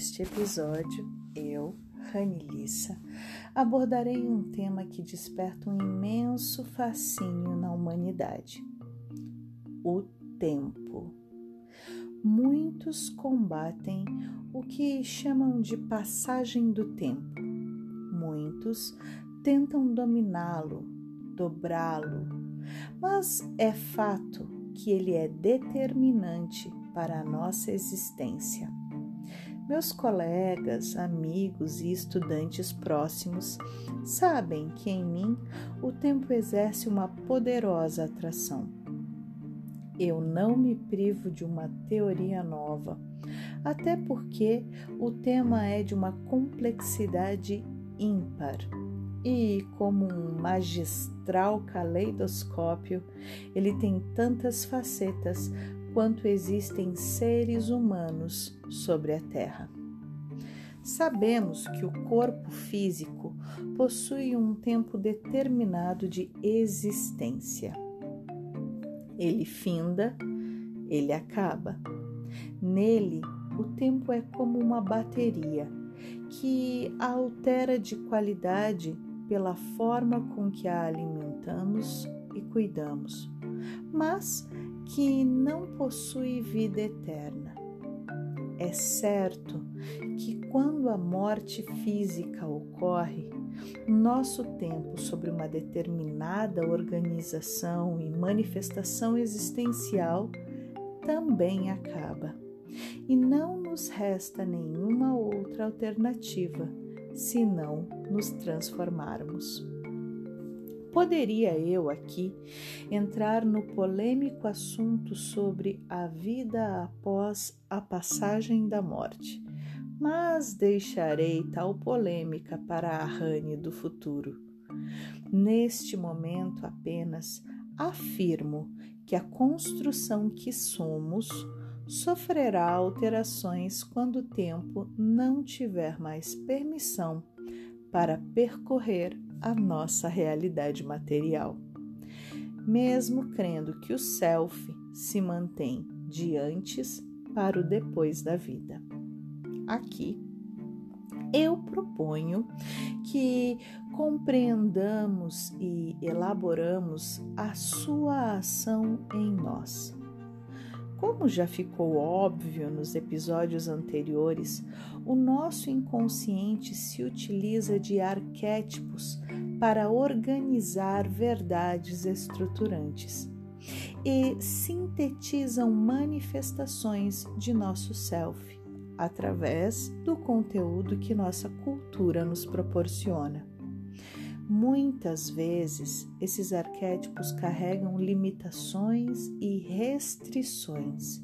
Neste episódio, eu, Ranilissa, abordarei um tema que desperta um imenso fascínio na humanidade: o tempo. Muitos combatem o que chamam de passagem do tempo. Muitos tentam dominá-lo, dobrá-lo, mas é fato que ele é determinante para a nossa existência. Meus colegas, amigos e estudantes próximos sabem que em mim o tempo exerce uma poderosa atração. Eu não me privo de uma teoria nova, até porque o tema é de uma complexidade ímpar. E, como um magistral caleidoscópio, ele tem tantas facetas quanto existem seres humanos sobre a Terra. Sabemos que o corpo físico possui um tempo determinado de existência. Ele finda, ele acaba. Nele, o tempo é como uma bateria que altera de qualidade pela forma com que a alimentamos e cuidamos, mas que não possui vida eterna. É certo que quando a morte física ocorre, nosso tempo sobre uma determinada organização e manifestação existencial também acaba, e não nos resta nenhuma outra alternativa senão nos transformarmos. Poderia eu aqui entrar no polêmico assunto sobre a vida após a passagem da morte, mas deixarei tal polêmica para a Rani do futuro. Neste momento apenas afirmo que a construção que somos sofrerá alterações quando o tempo não tiver mais permissão para percorrer a nossa realidade material. Mesmo crendo que o self se mantém de antes para o depois da vida. Aqui eu proponho que compreendamos e elaboramos a sua ação em nós como já ficou óbvio nos episódios anteriores, o nosso inconsciente se utiliza de arquétipos para organizar verdades estruturantes e sintetizam manifestações de nosso self através do conteúdo que nossa cultura nos proporciona. Muitas vezes, esses arquétipos carregam limitações e restrições,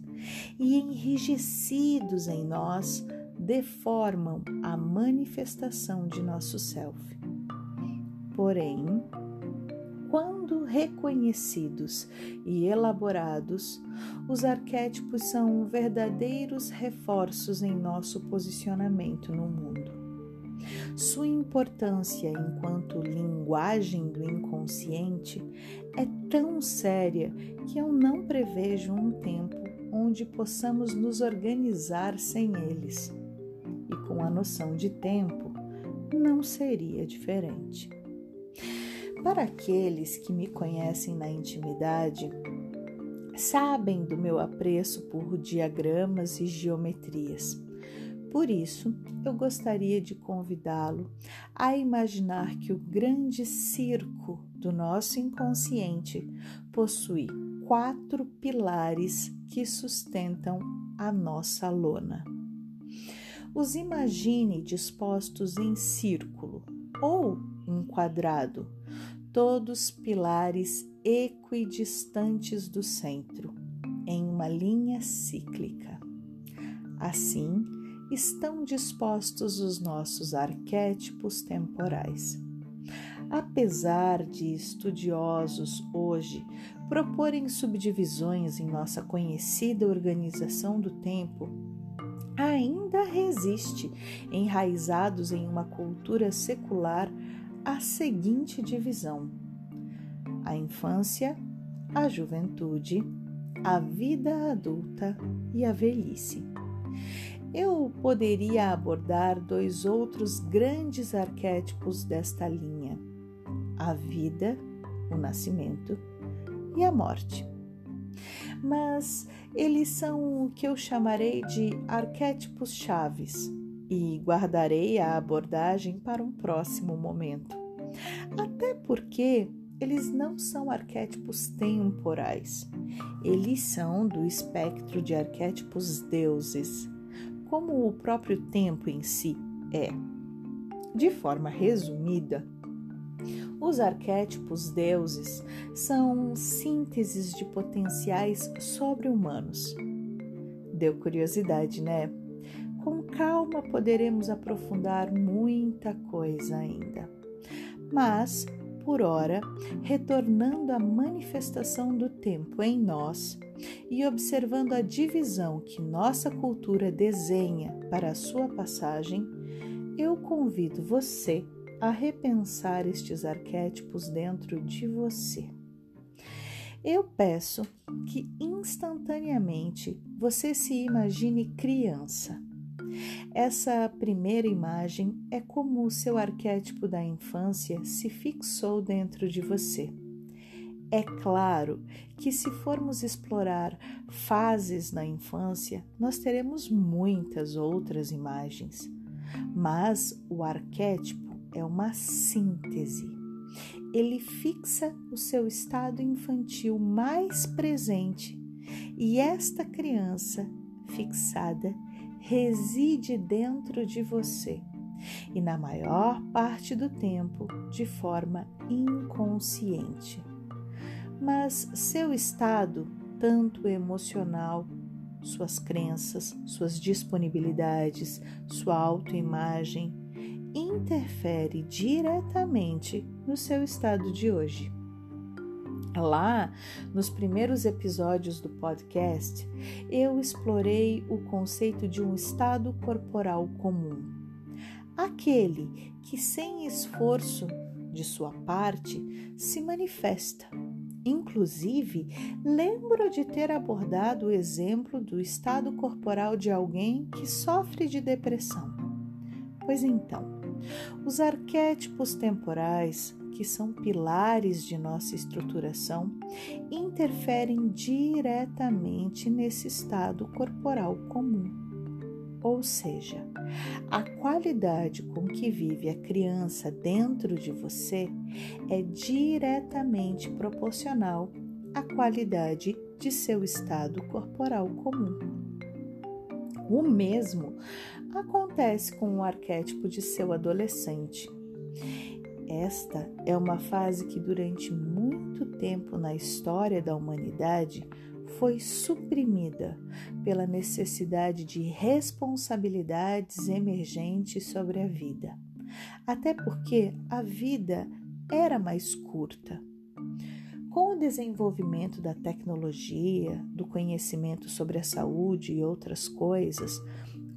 e enrijecidos em nós, deformam a manifestação de nosso self. Porém, quando reconhecidos e elaborados, os arquétipos são verdadeiros reforços em nosso posicionamento no mundo. Sua importância enquanto linguagem do inconsciente é tão séria que eu não prevejo um tempo onde possamos nos organizar sem eles. E com a noção de tempo, não seria diferente. Para aqueles que me conhecem na intimidade, sabem do meu apreço por diagramas e geometrias. Por isso, eu gostaria de convidá-lo a imaginar que o grande circo do nosso inconsciente possui quatro pilares que sustentam a nossa lona. Os imagine dispostos em círculo ou em quadrado, todos pilares equidistantes do centro, em uma linha cíclica. Assim, estão dispostos os nossos arquétipos temporais. Apesar de estudiosos hoje proporem subdivisões em nossa conhecida organização do tempo, ainda resiste, enraizados em uma cultura secular, a seguinte divisão: a infância, a juventude, a vida adulta e a velhice. eu poderia abordar dois outros grandes arquétipos desta linha: a vida, o nascimento e a morte. Mas eles são o que eu chamarei de arquétipos chaves e guardarei a abordagem para um próximo momento. Até porque eles não são arquétipos temporais, eles são do espectro de arquétipos deuses, como o próprio tempo em si é. De forma resumida, os arquétipos deuses são sínteses de potenciais sobre-humanos. Deu curiosidade, né? Com calma poderemos aprofundar muita coisa ainda. Mas, por ora, retornando à manifestação do tempo em nós e observando a divisão que nossa cultura desenha para a sua passagem, eu convido você a repensar estes arquétipos dentro de você. Eu peço que instantaneamente você se imagine criança essa primeira imagem é como o seu arquétipo da infância se fixou dentro de você. É claro que, se formos explorar fases na infância, nós teremos muitas outras imagens, mas o arquétipo é uma síntese. Ele fixa o seu estado infantil mais presente e esta criança fixada reside dentro de você e, na maior parte do tempo, de forma inconsciente. Mas seu estado, tanto emocional, suas crenças, suas disponibilidades, sua autoimagem, interfere diretamente no seu estado de hoje. Lá, nos primeiros episódios do podcast, eu explorei o conceito de um estado corporal comum. Aquele que, sem esforço de sua parte, se manifesta. Inclusive, lembro de ter abordado o exemplo do estado corporal de alguém que sofre de depressão. Pois então, os arquétipos temporais que são pilares de nossa estruturação, interferem diretamente nesse estado corporal comum. Ou seja, a qualidade com que vive a criança dentro de você é diretamente proporcional à qualidade de seu estado corporal comum. O mesmo acontece com o arquétipo de seu adolescente. Esta é uma fase que durante muito tempo na história da humanidade foi suprimida pela necessidade de responsabilidades emergentes sobre a vida. Até porque a vida era mais curta. Com o desenvolvimento da tecnologia, do conhecimento sobre a saúde e outras coisas,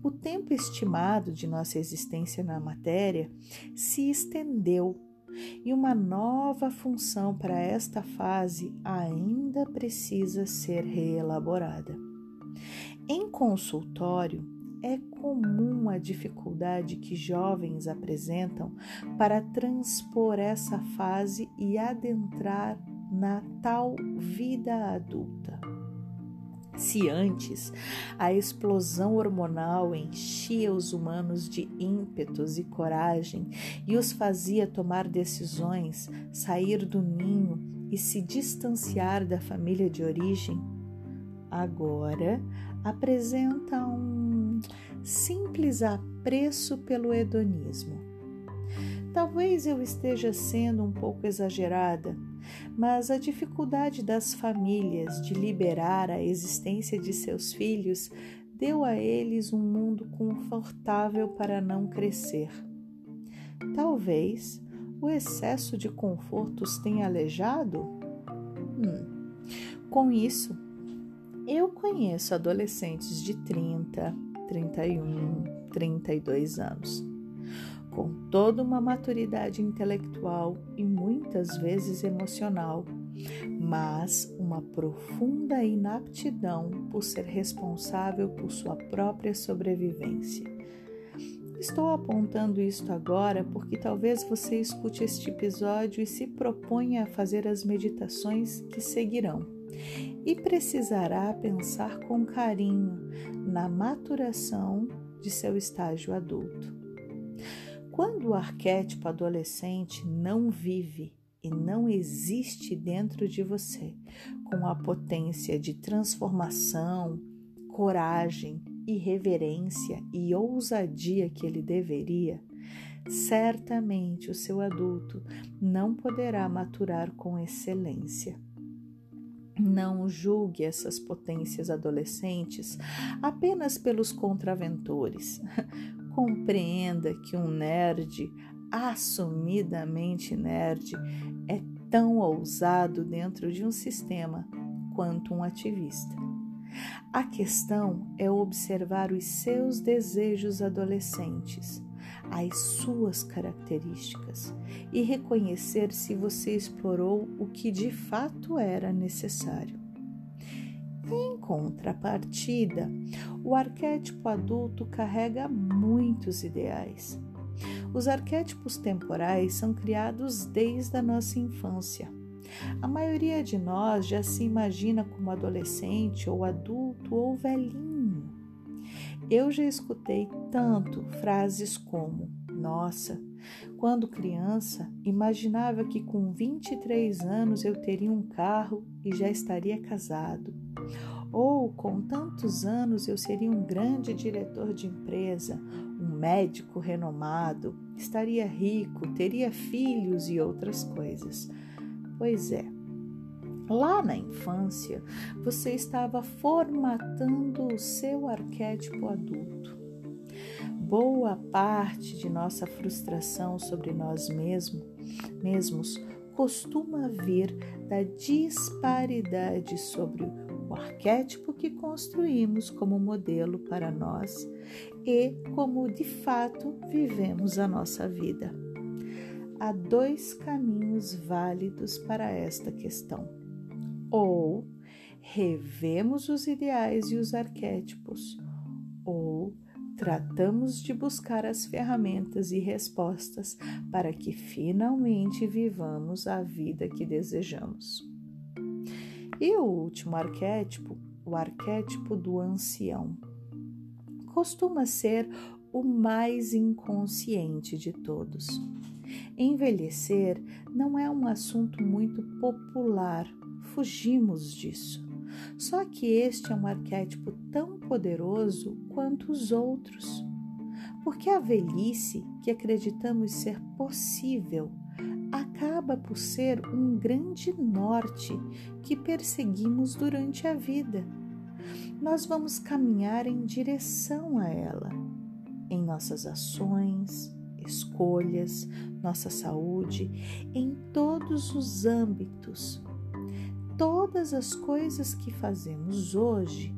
o tempo estimado de nossa existência na matéria se estendeu e uma nova função para esta fase ainda precisa ser reelaborada. Em consultório, é comum a dificuldade que jovens apresentam para transpor essa fase e adentrar na tal vida adulta. Se antes a explosão hormonal enchia os humanos de ímpetos e coragem e os fazia tomar decisões, sair do ninho e se distanciar da família de origem, agora apresenta um simples apreço pelo hedonismo. Talvez eu esteja sendo um pouco exagerada mas a dificuldade das famílias de liberar a existência de seus filhos deu a eles um mundo confortável para não crescer. Talvez o excesso de confortos tenha aleijado? Hum. Com isso, eu conheço adolescentes de 30, 31, 32 anos com toda uma maturidade intelectual e muitas vezes emocional, mas uma profunda inaptidão por ser responsável por sua própria sobrevivência. Estou apontando isto agora porque talvez você escute este episódio e se proponha a fazer as meditações que seguirão. E precisará pensar com carinho na maturação de seu estágio adulto. Quando o arquétipo adolescente não vive e não existe dentro de você com a potência de transformação, coragem, irreverência e ousadia que ele deveria, certamente o seu adulto não poderá maturar com excelência. Não julgue essas potências adolescentes apenas pelos contraventores. Compreenda que um nerd, assumidamente nerd, é tão ousado dentro de um sistema quanto um ativista. A questão é observar os seus desejos adolescentes, as suas características e reconhecer se você explorou o que de fato era necessário. Em contrapartida, o arquétipo adulto carrega muitos ideais. Os arquétipos temporais são criados desde a nossa infância a maioria de nós já se imagina como adolescente ou adulto ou velhinho. Eu já escutei tanto frases como: Nossa, quando criança, imaginava que com 23 anos eu teria um carro e já estaria casado. Ou com tantos anos eu seria um grande diretor de empresa, um médico renomado, estaria rico, teria filhos e outras coisas. Pois é, lá na infância você estava formatando o seu arquétipo adulto. Boa parte de nossa frustração sobre nós mesmos, mesmos costuma vir da disparidade sobre o arquétipo que construímos como modelo para nós e como de fato vivemos a nossa vida há dois caminhos válidos para esta questão. Ou revemos os ideais e os arquétipos, ou tratamos de buscar as ferramentas e respostas para que finalmente vivamos a vida que desejamos. E o último arquétipo, o arquétipo do ancião, costuma ser o mais inconsciente de todos. Envelhecer não é um assunto muito popular, fugimos disso. Só que este é um arquétipo tão poderoso quanto os outros. Porque a velhice, que acreditamos ser possível, acaba por ser um grande norte que perseguimos durante a vida. Nós vamos caminhar em direção a ela, em nossas ações, escolhas, nossa saúde, em todos os âmbitos. Todas as coisas que fazemos hoje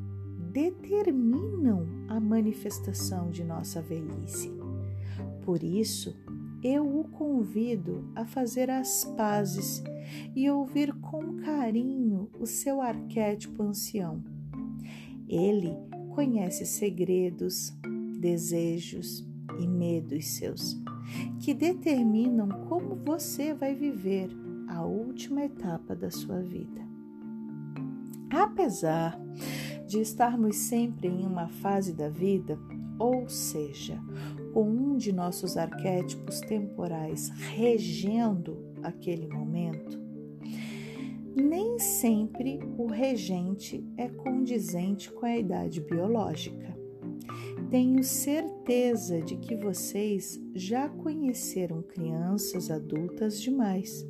determinam a manifestação de nossa velhice. Por isso, eu o convido a fazer as pazes e ouvir com carinho o seu arquétipo ancião. Ele conhece segredos, desejos, e medos seus, que determinam como você vai viver a última etapa da sua vida. Apesar de estarmos sempre em uma fase da vida, ou seja, com um de nossos arquétipos temporais regendo aquele momento, nem sempre o regente é condizente com a idade biológica. Tenho certeza de que vocês já conheceram crianças adultas demais,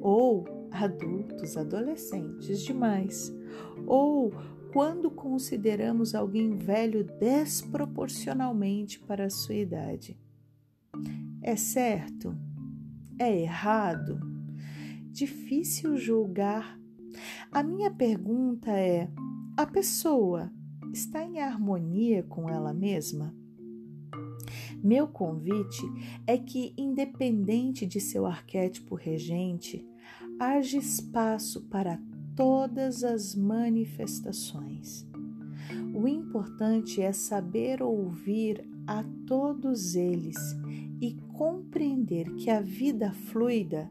ou adultos adolescentes demais, ou quando consideramos alguém velho desproporcionalmente para a sua idade. É certo? É errado? Difícil julgar. A minha pergunta é: a pessoa está em harmonia com ela mesma? Meu convite é que, independente de seu arquétipo regente, haja espaço para todas as manifestações. O importante é saber ouvir a todos eles e compreender que a vida fluida,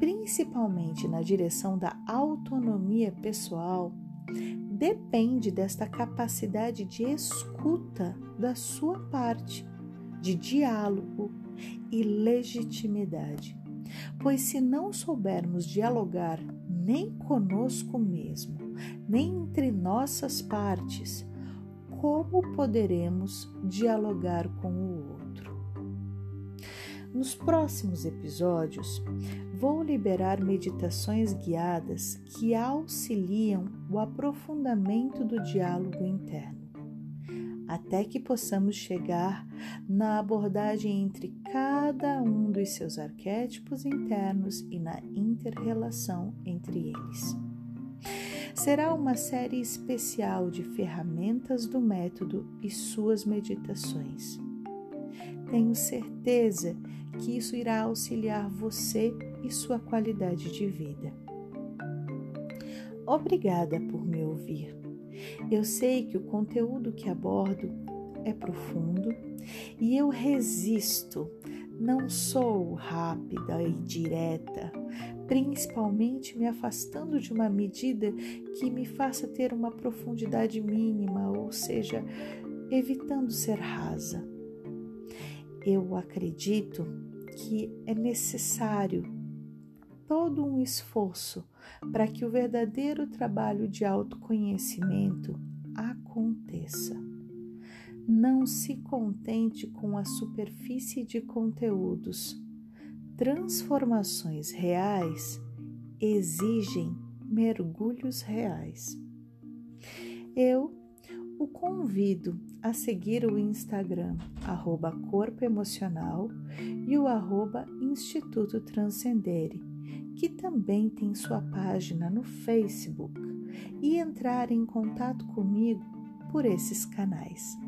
principalmente na direção da autonomia pessoal, depende desta capacidade de escuta da sua parte, de diálogo e legitimidade. Pois se não soubermos dialogar nem conosco mesmo, nem entre nossas partes, como poderemos dialogar com o outro? Nos próximos episódios, vou liberar meditações guiadas que auxiliam o aprofundamento do diálogo interno, até que possamos chegar na abordagem entre cada um dos seus arquétipos internos e na interrelação entre eles. Será uma série especial de ferramentas do método e suas meditações. Tenho certeza que isso irá auxiliar você e sua qualidade de vida. Obrigada por me ouvir. Eu sei que o conteúdo que abordo é profundo e eu resisto. Não sou rápida e direta, principalmente me afastando de uma medida que me faça ter uma profundidade mínima, ou seja, evitando ser rasa. Eu acredito que é necessário todo um esforço para que o verdadeiro trabalho de autoconhecimento aconteça. Não se contente com a superfície de conteúdos. Transformações reais exigem mergulhos reais. Eu o convido a seguir o Instagram arroba Corpo Emocional e o arroba Instituto Transcendere, que também tem sua página no Facebook, e entrar em contato comigo por esses canais.